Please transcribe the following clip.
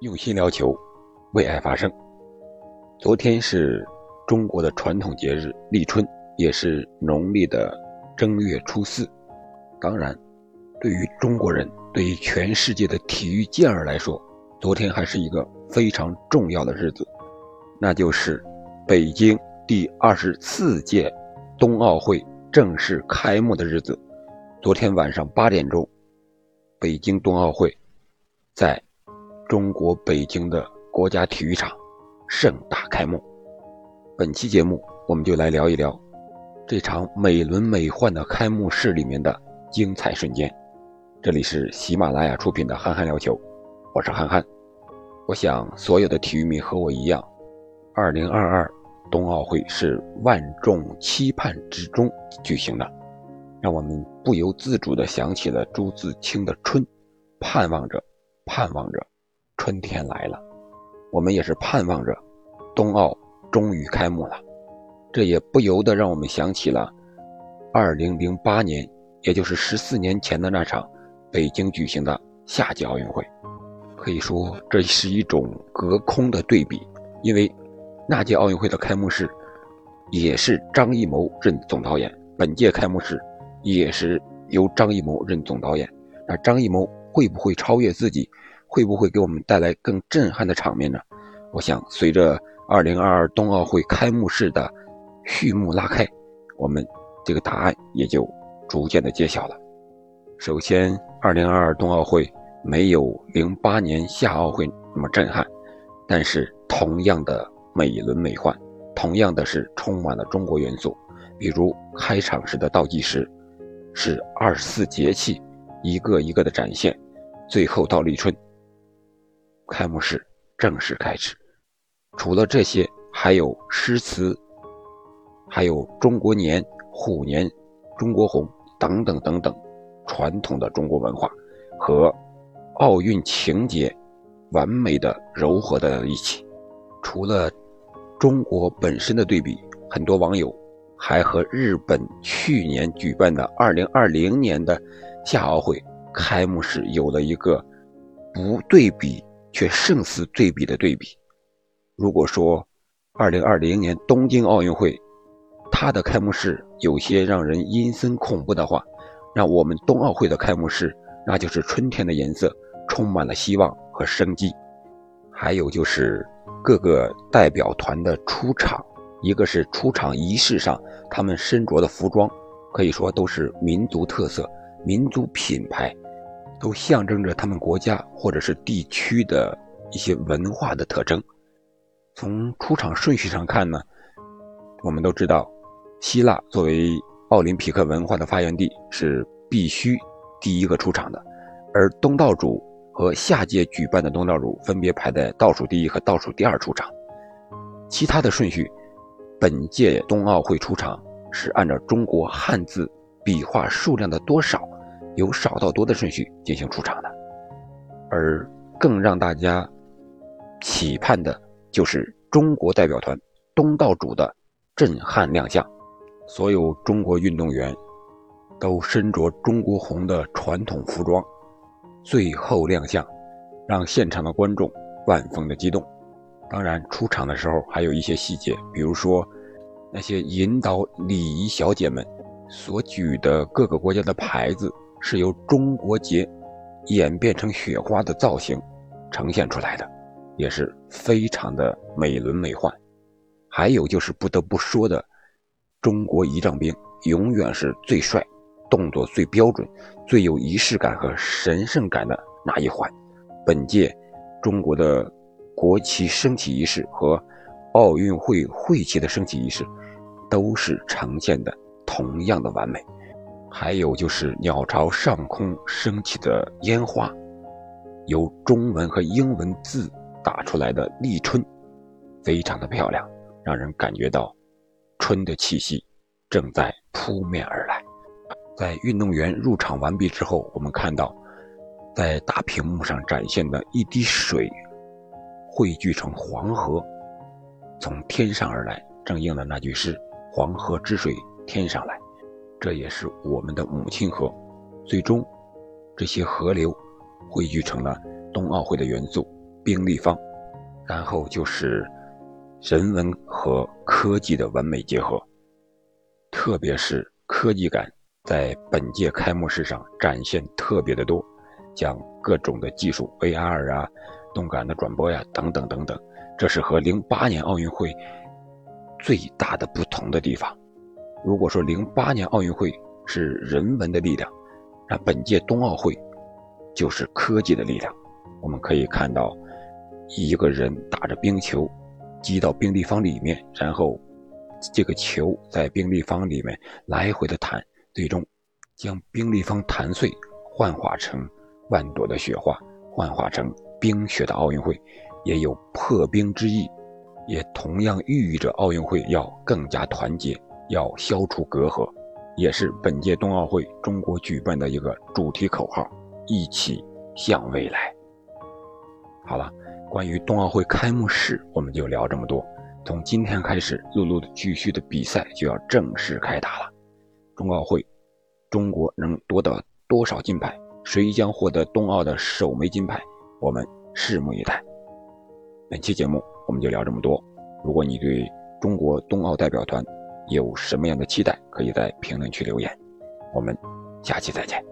用心聊球，为爱发声。昨天是中国的传统节日立春，也是农历的正月初四。当然，对于中国人，对于全世界的体育健儿来说，昨天还是一个非常重要的日子，那就是北京第二十四届冬奥会正式开幕的日子。昨天晚上八点钟，北京冬奥会在。中国北京的国家体育场盛大开幕。本期节目，我们就来聊一聊这场美轮美奂的开幕式里面的精彩瞬间。这里是喜马拉雅出品的《憨憨聊球》，我是憨憨。我想，所有的体育迷和我一样，2022冬奥会是万众期盼之中举行的，让我们不由自主地想起了朱自清的《春》，盼望着，盼望着。春天来了，我们也是盼望着冬奥终于开幕了。这也不由得让我们想起了2008年，也就是十四年前的那场北京举行的夏季奥运会。可以说这是一种隔空的对比，因为那届奥运会的开幕式也是张艺谋任总导演，本届开幕式也是由张艺谋任总导演。那张艺谋会不会超越自己？会不会给我们带来更震撼的场面呢？我想，随着2022冬奥会开幕式的序幕拉开，我们这个答案也就逐渐的揭晓了。首先，2022冬奥会没有08年夏奥会那么震撼，但是同样的美轮美奂，同样的是充满了中国元素。比如开场时的倒计时，是二十四节气一个一个的展现，最后到立春。开幕式正式开始，除了这些，还有诗词，还有中国年、虎年、中国红等等等等，传统的中国文化和奥运情节完美的糅合在了一起。除了中国本身的对比，很多网友还和日本去年举办的2020年的夏奥会开幕式有了一个不对比。却胜似对比的对比。如果说2020年东京奥运会，它的开幕式有些让人阴森恐怖的话，那我们冬奥会的开幕式，那就是春天的颜色，充满了希望和生机。还有就是各个代表团的出场，一个是出场仪式上，他们身着的服装，可以说都是民族特色、民族品牌。都象征着他们国家或者是地区的一些文化的特征。从出场顺序上看呢，我们都知道，希腊作为奥林匹克文化的发源地是必须第一个出场的，而东道主和下届举办的东道主分别排在倒数第一和倒数第二出场。其他的顺序，本届冬奥会出场是按照中国汉字笔画数量的多少。由少到多的顺序进行出场的，而更让大家期盼的就是中国代表团东道主的震撼亮相。所有中国运动员都身着中国红的传统服装，最后亮相，让现场的观众万分的激动。当然，出场的时候还有一些细节，比如说那些引导礼仪小姐们所举的各个国家的牌子。是由中国结演变成雪花的造型呈现出来的，也是非常的美轮美奂。还有就是不得不说的，中国仪仗兵永远是最帅、动作最标准、最有仪式感和神圣感的那一环。本届中国的国旗升起仪式和奥运会会旗的升起仪式，都是呈现的同样的完美。还有就是鸟巢上空升起的烟花，由中文和英文字打出来的“立春”，非常的漂亮，让人感觉到春的气息正在扑面而来。在运动员入场完毕之后，我们看到，在大屏幕上展现的一滴水汇聚成黄河，从天上而来，正应了那句诗：“黄河之水天上来。”这也是我们的母亲河，最终，这些河流汇聚成了冬奥会的元素，冰立方，然后就是人文和科技的完美结合，特别是科技感在本届开幕式上展现特别的多，像各种的技术 VR 啊、动感的转播呀等等等等，这是和零八年奥运会最大的不同的地方。如果说零八年奥运会是人文的力量，那本届冬奥会就是科技的力量。我们可以看到，一个人打着冰球击到冰立方里面，然后这个球在冰立方里面来回的弹，最终将冰立方弹碎，幻化成万朵的雪花，幻化成冰雪的奥运会，也有破冰之意，也同样寓意着奥运会要更加团结。要消除隔阂，也是本届冬奥会中国举办的一个主题口号：一起向未来。好了，关于冬奥会开幕式，我们就聊这么多。从今天开始，陆陆续续的比赛就要正式开打了。冬奥会，中国能夺得多少金牌？谁将获得冬奥的首枚金牌？我们拭目以待。本期节目我们就聊这么多。如果你对中国冬奥代表团，有什么样的期待，可以在评论区留言。我们下期再见。